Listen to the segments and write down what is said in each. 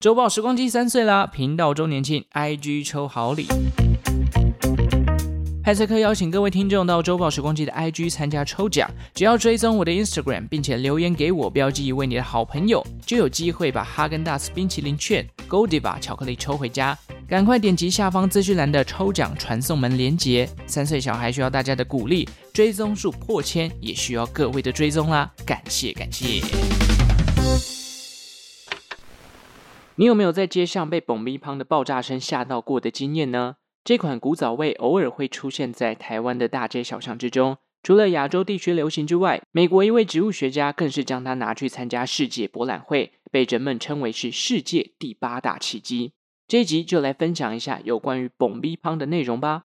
周报时光机三岁啦，频道周年庆，IG 抽好礼。派翠克邀请各位听众到周报时光机的 IG 参加抽奖，只要追踪我的 Instagram，并且留言给我，标记一位你的好朋友，就有机会把哈根达斯冰淇淋券、Goldiva 巧克力抽回家。赶快点击下方资讯栏的抽奖传送门链接。三岁小孩需要大家的鼓励，追踪数破千也需要各位的追踪啦，感谢感谢。你有没有在街上被爆米乓的爆炸声吓到过的经验呢？这款古早味偶尔会出现在台湾的大街小巷之中，除了亚洲地区流行之外，美国一位植物学家更是将它拿去参加世界博览会，被人们称为是世界第八大奇迹。这一集就来分享一下有关于爆米乓的内容吧。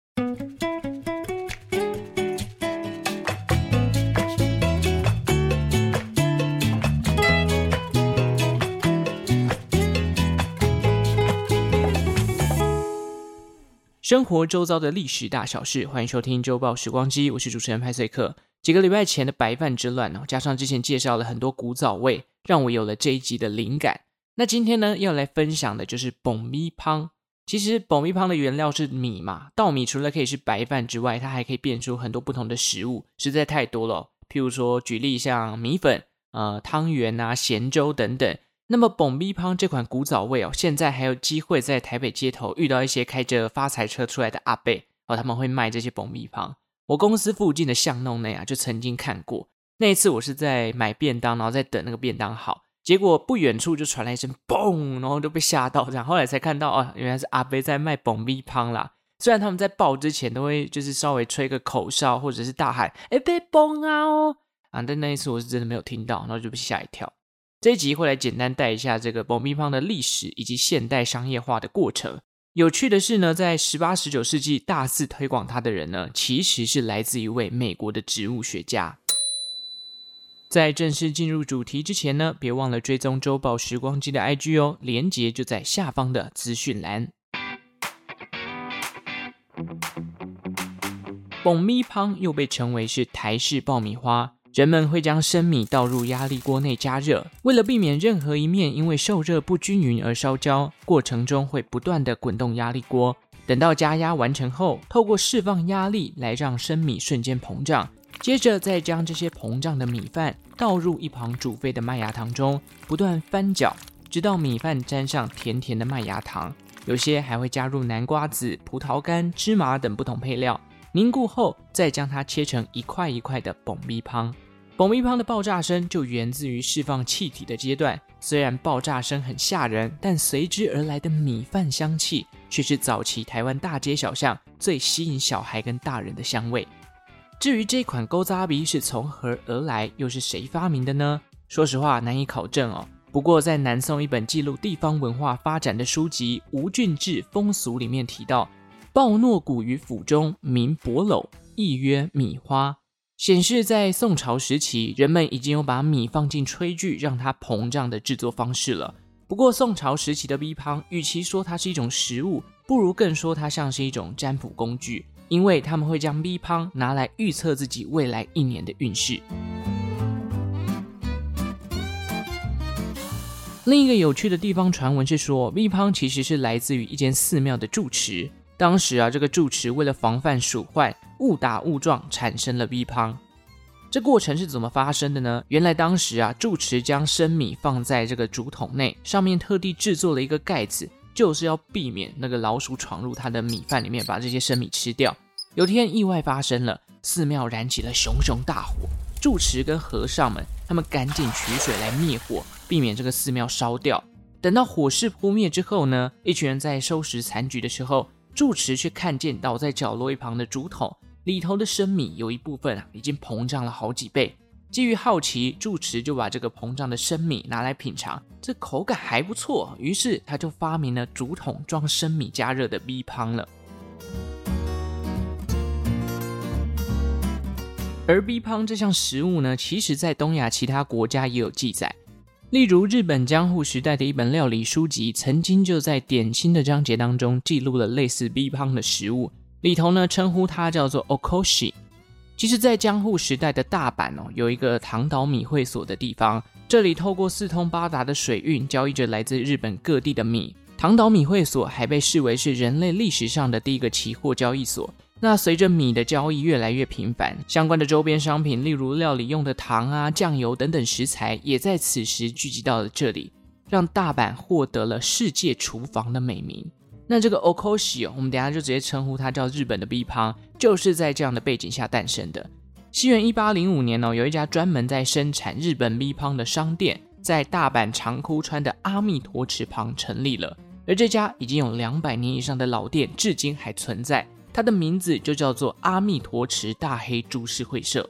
生活周遭的历史大小事，欢迎收听周报时光机，我是主持人派翠克。几个礼拜前的白饭之乱哦，加上之前介绍了很多古早味，让我有了这一集的灵感。那今天呢，要来分享的就是爆米香。其实爆米香的原料是米嘛，稻米除了可以是白饭之外，它还可以变出很多不同的食物，实在太多了。譬如说，举例像米粉、呃汤圆啊、咸粥等等。那么爆米香这款古早味哦，现在还有机会在台北街头遇到一些开着发财车出来的阿伯哦，他们会卖这些爆米香。我公司附近的巷弄内啊，就曾经看过。那一次我是在买便当，然后在等那个便当好，结果不远处就传来一声嘣，然后就被吓到，然后后来才看到哦，原来是阿伯在卖爆米香啦。虽然他们在爆之前都会就是稍微吹个口哨或者是大喊“哎，别崩啊哦啊”，但那一次我是真的没有听到，然后就被吓一跳。这一集会来简单带一下这个爆米香的历史以及现代商业化的过程。有趣的是呢，在十八、十九世纪大肆推广它的人呢，其实是来自一位美国的植物学家。在正式进入主题之前呢，别忘了追踪周报时光机的 IG 哦，连接就在下方的资讯栏。爆米香又被称为是台式爆米花。人们会将生米倒入压力锅内加热，为了避免任何一面因为受热不均匀而烧焦，过程中会不断地滚动压力锅。等到加压完成后，透过释放压力来让生米瞬间膨胀，接着再将这些膨胀的米饭倒入一旁煮沸的麦芽糖中，不断翻搅，直到米饭沾上甜甜的麦芽糖。有些还会加入南瓜子、葡萄干、芝麻等不同配料。凝固后，再将它切成一块一块的爆米香。爆米香的爆炸声就源自于释放气体的阶段。虽然爆炸声很吓人，但随之而来的米饭香气却是早期台湾大街小巷最吸引小孩跟大人的香味。至于这款古早味是从何而来，又是谁发明的呢？说实话难以考证哦。不过在南宋一本记录地方文化发展的书籍《吴郡志风俗》里面提到。爆糯谷于府中，名帛篓，意曰米花，显示在宋朝时期，人们已经有把米放进炊具让它膨胀的制作方式了。不过，宋朝时期的米香，与其说它是一种食物，不如更说它像是一种占卜工具，因为他们会将米香拿来预测自己未来一年的运势。另一个有趣的地方传闻是说，米香其实是来自于一间寺庙的住持。当时啊，这个住持为了防范鼠患，误打误撞产生了米香。这过程是怎么发生的呢？原来当时啊，住持将生米放在这个竹筒内，上面特地制作了一个盖子，就是要避免那个老鼠闯入他的米饭里面，把这些生米吃掉。有天意外发生了，寺庙燃起了熊熊大火。住持跟和尚们他们赶紧取水来灭火，避免这个寺庙烧掉。等到火势扑灭之后呢，一群人在收拾残局的时候。住持却看见倒在角落一旁的竹筒里头的生米有一部分啊已经膨胀了好几倍。基于好奇，住持就把这个膨胀的生米拿来品尝，这口感还不错。于是他就发明了竹筒装生米加热的米香了。而米香这项食物呢，其实在东亚其他国家也有记载。例如，日本江户时代的一本料理书籍，曾经就在点心的章节当中记录了类似米香的食物，里头呢称呼它叫做 okoshi。其实，在江户时代的大阪哦，有一个唐岛米会所的地方，这里透过四通八达的水运，交易着来自日本各地的米。唐岛米会所还被视为是人类历史上的第一个期货交易所。那随着米的交易越来越频繁，相关的周边商品，例如料理用的糖啊、酱油等等食材，也在此时聚集到了这里，让大阪获得了“世界厨房”的美名。那这个 Okoshi，我们等下就直接称呼它叫日本的 B 胖，就是在这样的背景下诞生的。西元一八零五年哦，有一家专门在生产日本 B 胖的商店，在大阪长堀川的阿弥陀池旁成立了。而这家已经有两百年以上的老店，至今还存在。它的名字就叫做阿弥陀池大黑株式会社。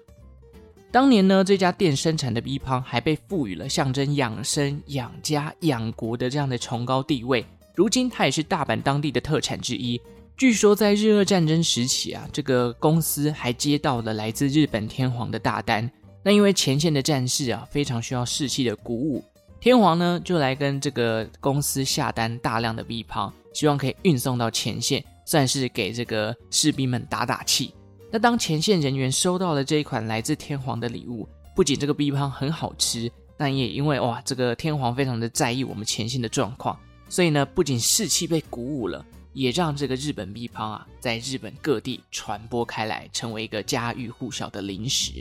当年呢，这家店生产的 B 胖还被赋予了象征养生、养家、养国的这样的崇高地位。如今，它也是大阪当地的特产之一。据说，在日俄战争时期啊，这个公司还接到了来自日本天皇的大单。那因为前线的战士啊，非常需要士气的鼓舞。天皇呢，就来跟这个公司下单大量的 B 胖，希望可以运送到前线，算是给这个士兵们打打气。那当前线人员收到了这一款来自天皇的礼物，不仅这个 B 胖很好吃，但也因为哇，这个天皇非常的在意我们前线的状况，所以呢，不仅士气被鼓舞了，也让这个日本 B 胖啊，在日本各地传播开来，成为一个家喻户晓的零食。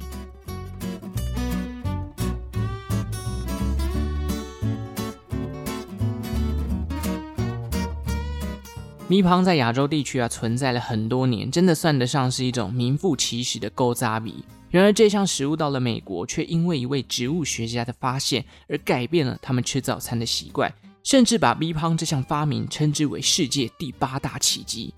米胖在亚洲地区啊存在了很多年，真的算得上是一种名副其实的古早味。然而这项食物到了美国，却因为一位植物学家的发现而改变了他们吃早餐的习惯，甚至把米胖这项发明称之为世界第八大奇迹。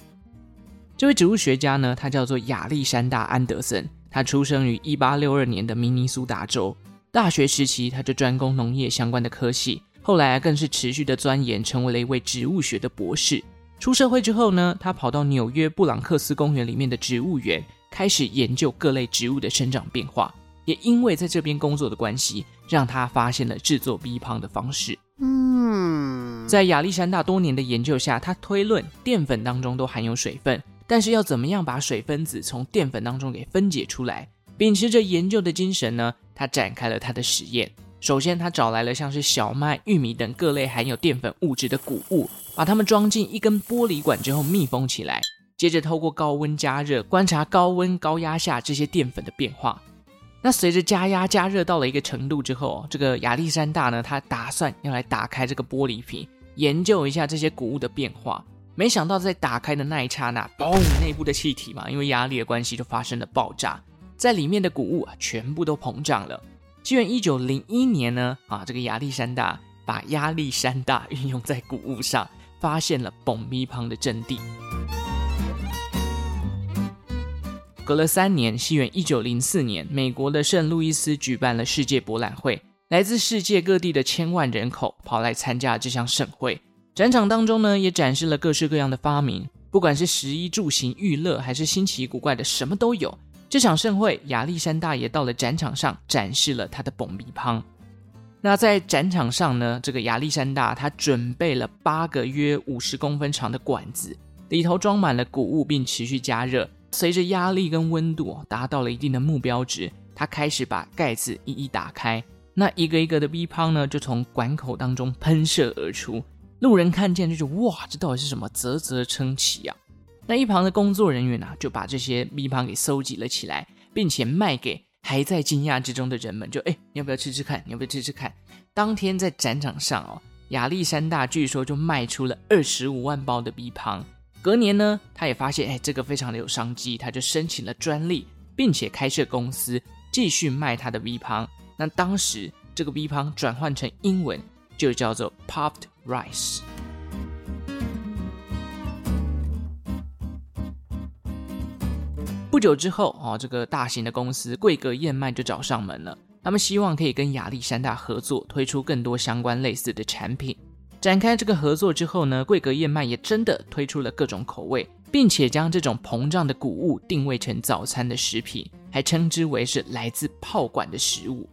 这位植物学家呢，他叫做亚历山大·安德森，他出生于一八六二年的明尼苏达州。大学时期他就专攻农业相关的科系，后来更是持续的钻研，成为了一位植物学的博士。出社会之后呢，他跑到纽约布朗克斯公园里面的植物园，开始研究各类植物的生长变化。也因为在这边工作的关系，让他发现了制作 B 胖的方式。嗯，在亚历山大多年的研究下，他推论淀粉当中都含有水分，但是要怎么样把水分子从淀粉当中给分解出来？秉持着研究的精神呢，他展开了他的实验。首先，他找来了像是小麦、玉米等各类含有淀粉物质的谷物，把它们装进一根玻璃管之后密封起来。接着，透过高温加热，观察高温高压下这些淀粉的变化。那随着加压加热到了一个程度之后，这个亚历山大呢，他打算要来打开这个玻璃瓶，研究一下这些谷物的变化。没想到在打开的那一刹那，嘣，内部的气体嘛，因为压力的关系，就发生了爆炸，在里面的谷物啊，全部都膨胀了。西元一九零一年呢，啊，这个亚历山大把亚历山大运用在谷物上，发现了爆米旁的真谛。隔了三年，西元一九零四年，美国的圣路易斯举办了世界博览会，来自世界各地的千万人口跑来参加这项盛会。展场当中呢，也展示了各式各样的发明，不管是食衣住行娱乐，还是新奇古怪的，什么都有。这场盛会，亚历山大也到了展场上展示了他的爆米香。那在展场上呢，这个亚历山大他准备了八个约五十公分长的管子，里头装满了谷物，并持续加热。随着压力跟温度达到了一定的目标值，他开始把盖子一一打开，那一个一个的米香呢，就从管口当中喷射而出。路人看见就是哇，这到底是什么？啧啧称奇啊！那一旁的工作人员呢、啊，就把这些米香给收集了起来，并且卖给还在惊讶之中的人们。就哎，你要不要吃吃看？你要不要吃吃看？当天在展场上哦，亚历山大据说就卖出了二十五万包的米香。隔年呢，他也发现哎，这个非常的有商机，他就申请了专利，并且开设公司继续卖他的米香。那当时这个米香转换成英文就叫做 Puffed Rice。不久之后，哦，这个大型的公司桂格燕麦就找上门了。他们希望可以跟亚历山大合作，推出更多相关类似的产品。展开这个合作之后呢，桂格燕麦也真的推出了各种口味，并且将这种膨胀的谷物定位成早餐的食品，还称之为是来自炮管的食物。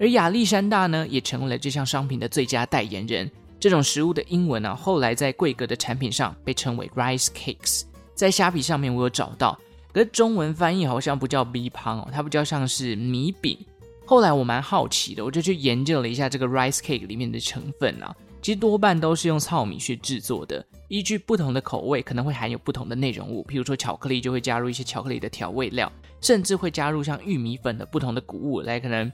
而亚历山大呢，也成为了这项商品的最佳代言人。这种食物的英文呢，后来在桂格的产品上被称为 Rice Cakes。在虾皮上面，我有找到。可是中文翻译好像不叫米胖哦，它比较像是米饼。后来我蛮好奇的，我就去研究了一下这个 rice cake 里面的成分啊，其实多半都是用糙米去制作的。依据不同的口味，可能会含有不同的内容物，譬如说巧克力就会加入一些巧克力的调味料，甚至会加入像玉米粉的不同的谷物来可能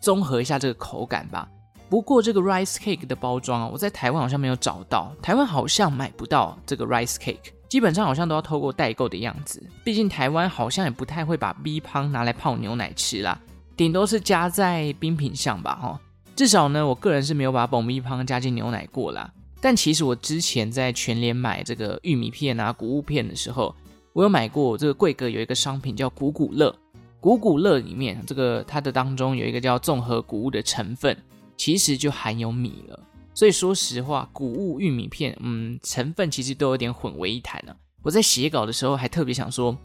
综合一下这个口感吧。不过这个 rice cake 的包装啊，我在台湾好像没有找到，台湾好像买不到这个 rice cake，基本上好像都要透过代购的样子。毕竟台湾好像也不太会把 B 胖拿来泡牛奶吃啦，顶多是加在冰品上吧，哈。至少呢，我个人是没有把爆米香加进牛奶过啦。但其实我之前在全联买这个玉米片啊、谷物片的时候，我有买过这个贵格有一个商品叫谷谷乐，谷谷乐里面这个它的当中有一个叫综合谷物的成分，其实就含有米了。所以说实话，谷物玉米片，嗯，成分其实都有点混为一谈呢、我在写稿的时候还特别想说，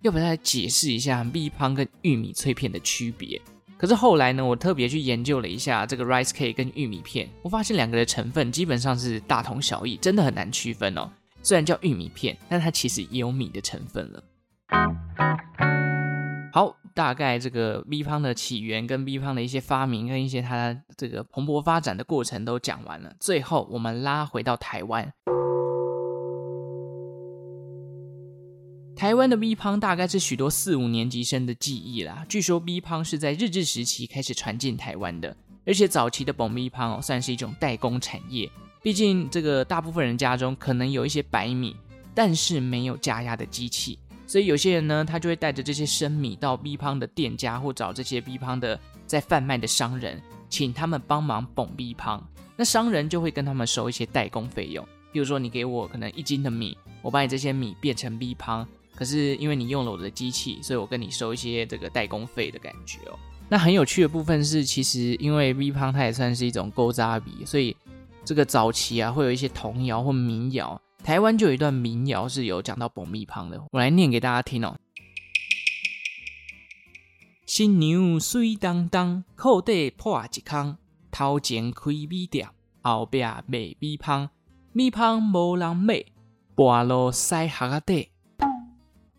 要不要来解释一下米香跟玉米脆片的区别。可是后来呢，我特别去研究了一下这个 rice cake 跟玉米片，我发现两个的成分基本上是大同小异，真的很难区分哦。虽然叫玉米片，但它其实也有米的成分了。好，大概这个 B 胖的起源跟 B 胖的一些发明跟一些它这个蓬勃发展的过程都讲完了，最后我们拉回到台湾。台湾的 B 胖大概是许多四五年级生的记忆啦。据说 B 胖是在日治时期开始传进台湾的，而且早期的爆米香哦，算是一种代工产业。毕竟这个大部分人家中可能有一些白米，但是没有加压的机器，所以有些人呢，他就会带着这些生米到 B 胖的店家，或找这些 B 胖的在贩卖的商人，请他们帮忙捧 B 胖。那商人就会跟他们收一些代工费用，比如说你给我可能一斤的米，我把你这些米变成 B 胖。可是因为你用了我的机器，所以我跟你收一些这个代工费的感觉哦。那很有趣的部分是，其实因为 V 胖它也算是一种古早味，所以这个早期啊会有一些童谣或民谣。台湾就有一段民谣是有讲到爆米香的，我来念给大家听哦。新娘水当当，裤底破一空，头前开米店，后壁卖米香，米香无人买，半路塞下底。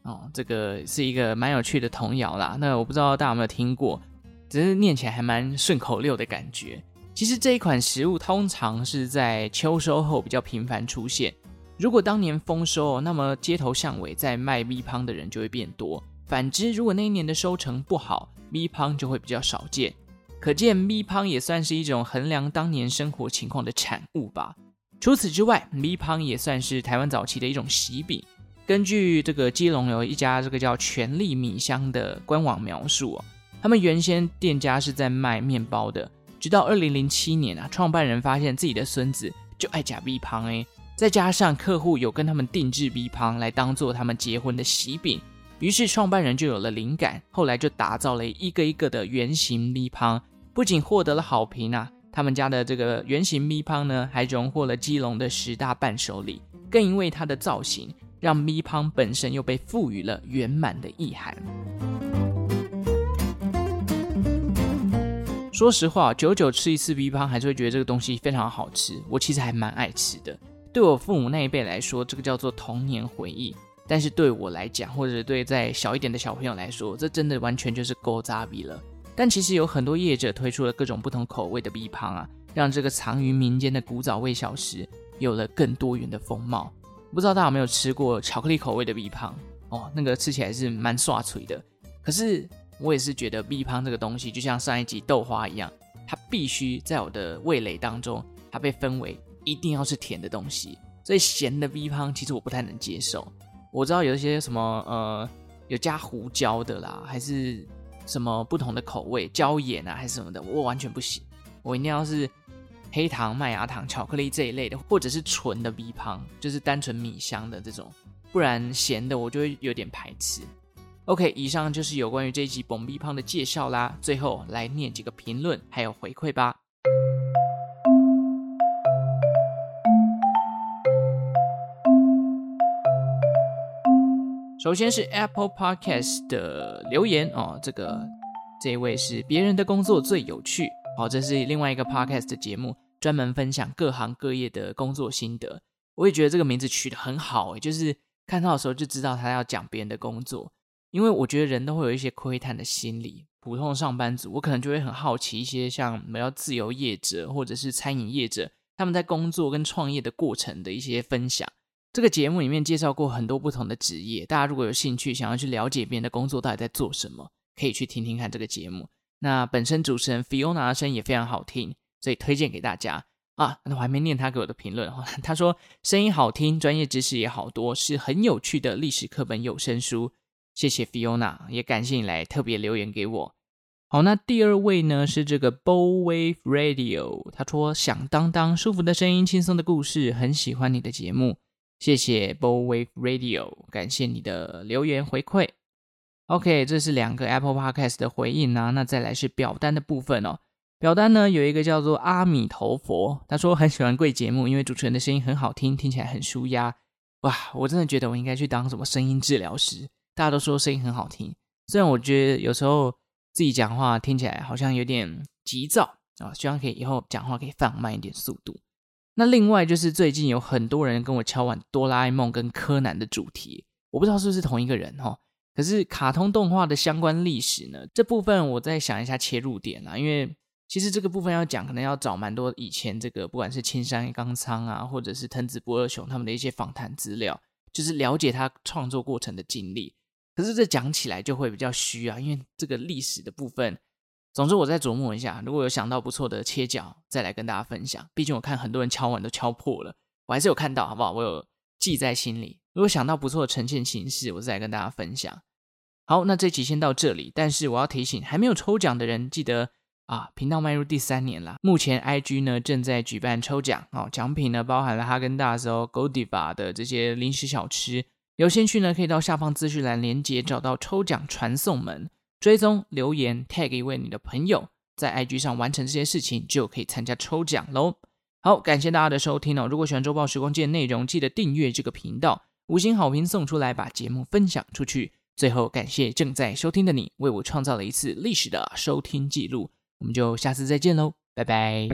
哦，这个是一个蛮有趣的童谣啦。那我不知道大家有没有听过，只是念起来还蛮顺口溜的感觉。其实这一款食物通常是在秋收后比较频繁出现。如果当年丰收，那么街头巷尾在卖米香的人就会变多。反之，如果那一年的收成不好，米香就会比较少见。可见米香也算是一种衡量当年生活情况的产物吧。除此之外，米香也算是台湾早期的一种喜饼。根据这个基隆有一家这个叫全力米香的官网描述，他们原先店家是在卖面包的，直到二零零七年啊，创办人发现自己的孙子就爱假米香哎，再加上客户有跟他们定制米香来当做他们结婚的喜饼，于是创办人就有了灵感，后来就打造了一个一个的圆形米香，不仅获得了好评啊，他们家的这个圆形米香呢，还荣获了基隆的十大伴手礼，更因为它的造型。让米香本身又被赋予了圆满的意涵。说实话，久久吃一次米香，还是会觉得这个东西非常好吃。我其实还蛮爱吃的。对我父母那一辈来说，这个叫做童年回忆；但是对我来讲，或者对在小一点的小朋友来说，这真的完全就是古早味了。但其实有很多业者推出了各种不同口味的米香啊，让这个藏于民间的古早味小食有了更多元的风貌。不知道大家有没有吃过巧克力口味的米香哦？那个吃起来是蛮刷脆的。可是我也是觉得米香这个东西，就像上一集豆花一样，它必须在我的味蕾当中，它被分为一定要是甜的东西。所以咸的米香其实我不太能接受。我知道有一些什么呃，有加胡椒的啦，还是什么不同的口味，椒盐啊还是什么的，我完全不行。我一定要是。黑糖、麦芽糖、巧克力这一类的，或者是纯的米香，就是单纯米香的这种，不然咸的我就会有点排斥。OK，以上就是有关于这一集爆米香的介绍啦。最后来念几个评论还有回馈吧。首先是 Apple Podcast 的留言哦，这个这一位是别人的工作最有趣，哦，这是另外一个 Podcast 的节目。专门分享各行各业的工作心得，我也觉得这个名字取得很好诶，就是看到的时候就知道他要讲别人的工作，因为我觉得人都会有一些窥探的心理，普通的上班族，我可能就会很好奇一些像没有自由业者或者是餐饮业者他们在工作跟创业的过程的一些分享。这个节目里面介绍过很多不同的职业，大家如果有兴趣想要去了解别人的工作到底在做什么，可以去听听看这个节目。那本身主持人 Fiona 的声音也非常好听，所以推荐给大家啊。那我还没念他给我的评论，他说声音好听，专业知识也好多，是很有趣的历史课本有声书。谢谢 Fiona，也感谢你来特别留言给我。好，那第二位呢是这个 Bow Wave Radio，他说响当当，舒服的声音，轻松的故事，很喜欢你的节目。谢谢 Bow Wave Radio，感谢你的留言回馈。OK，这是两个 Apple Podcast 的回应啊。那再来是表单的部分哦。表单呢有一个叫做阿弥陀佛，他说很喜欢贵节目，因为主持人的声音很好听，听起来很舒压。哇，我真的觉得我应该去当什么声音治疗师。大家都说声音很好听，虽然我觉得有时候自己讲话听起来好像有点急躁啊，希望可以以后讲话可以放慢一点速度。那另外就是最近有很多人跟我敲碗哆啦 A 梦跟柯南的主题，我不知道是不是同一个人哈。可是卡通动画的相关历史呢，这部分我再想一下切入点啦，因为其实这个部分要讲，可能要找蛮多以前这个不管是青山刚昌啊，或者是藤子不二雄他们的一些访谈资料，就是了解他创作过程的经历。可是这讲起来就会比较虚啊，因为这个历史的部分，总之我再琢磨一下，如果有想到不错的切角，再来跟大家分享。毕竟我看很多人敲碗都敲破了，我还是有看到，好不好？我有记在心里。如果想到不错的呈现形式，我再来跟大家分享。好，那这期先到这里。但是我要提醒，还没有抽奖的人，记得啊，频道迈入第三年了，目前 IG 呢正在举办抽奖哦，奖品呢包含了哈根达斯哦、Godiva 的这些零食小吃。有兴趣呢，可以到下方资讯栏连接找到抽奖传送门，追踪留言 tag 一位你的朋友，在 IG 上完成这些事情，就可以参加抽奖喽。好，感谢大家的收听哦。如果喜欢周报时光机的内容，记得订阅这个频道，五星好评送出来，把节目分享出去。最后，感谢正在收听的你，为我创造了一次历史的收听记录。我们就下次再见喽，拜拜。